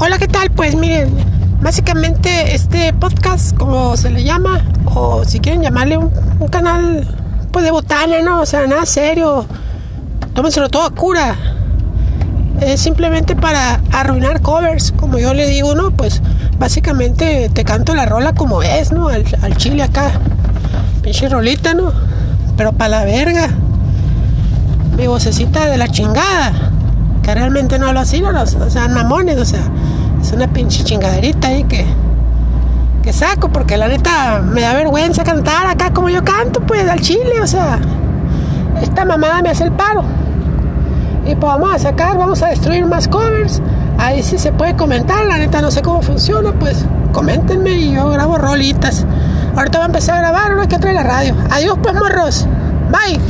Hola, ¿qué tal? Pues miren, básicamente este podcast, como se le llama, o si quieren llamarle un, canal pues de botana, ¿no? O sea, nada serio. Tómenselo todo a cura. Es simplemente para arruinar covers, como yo le digo, ¿no? Pues básicamente te canto la rola como es, ¿no? Al, al chile acá. Pinche rolita, ¿no? Pero para la verga. Mi vocecita de la chingada. Realmente no no, no, o sea, mamones, o sea. Es una pinche chingaderita ahí que, que saco, porque la neta me da vergüenza cantar acá como yo canto, pues al chile, o sea. Esta mamada me hace el paro. Y pues vamos a sacar, vamos a destruir más covers. Ahí sí se puede comentar, la neta no sé cómo funciona, pues coméntenme y yo grabo rolitas. Ahorita voy a empezar a grabar, hay que traer la radio. Adiós pues morros. Bye.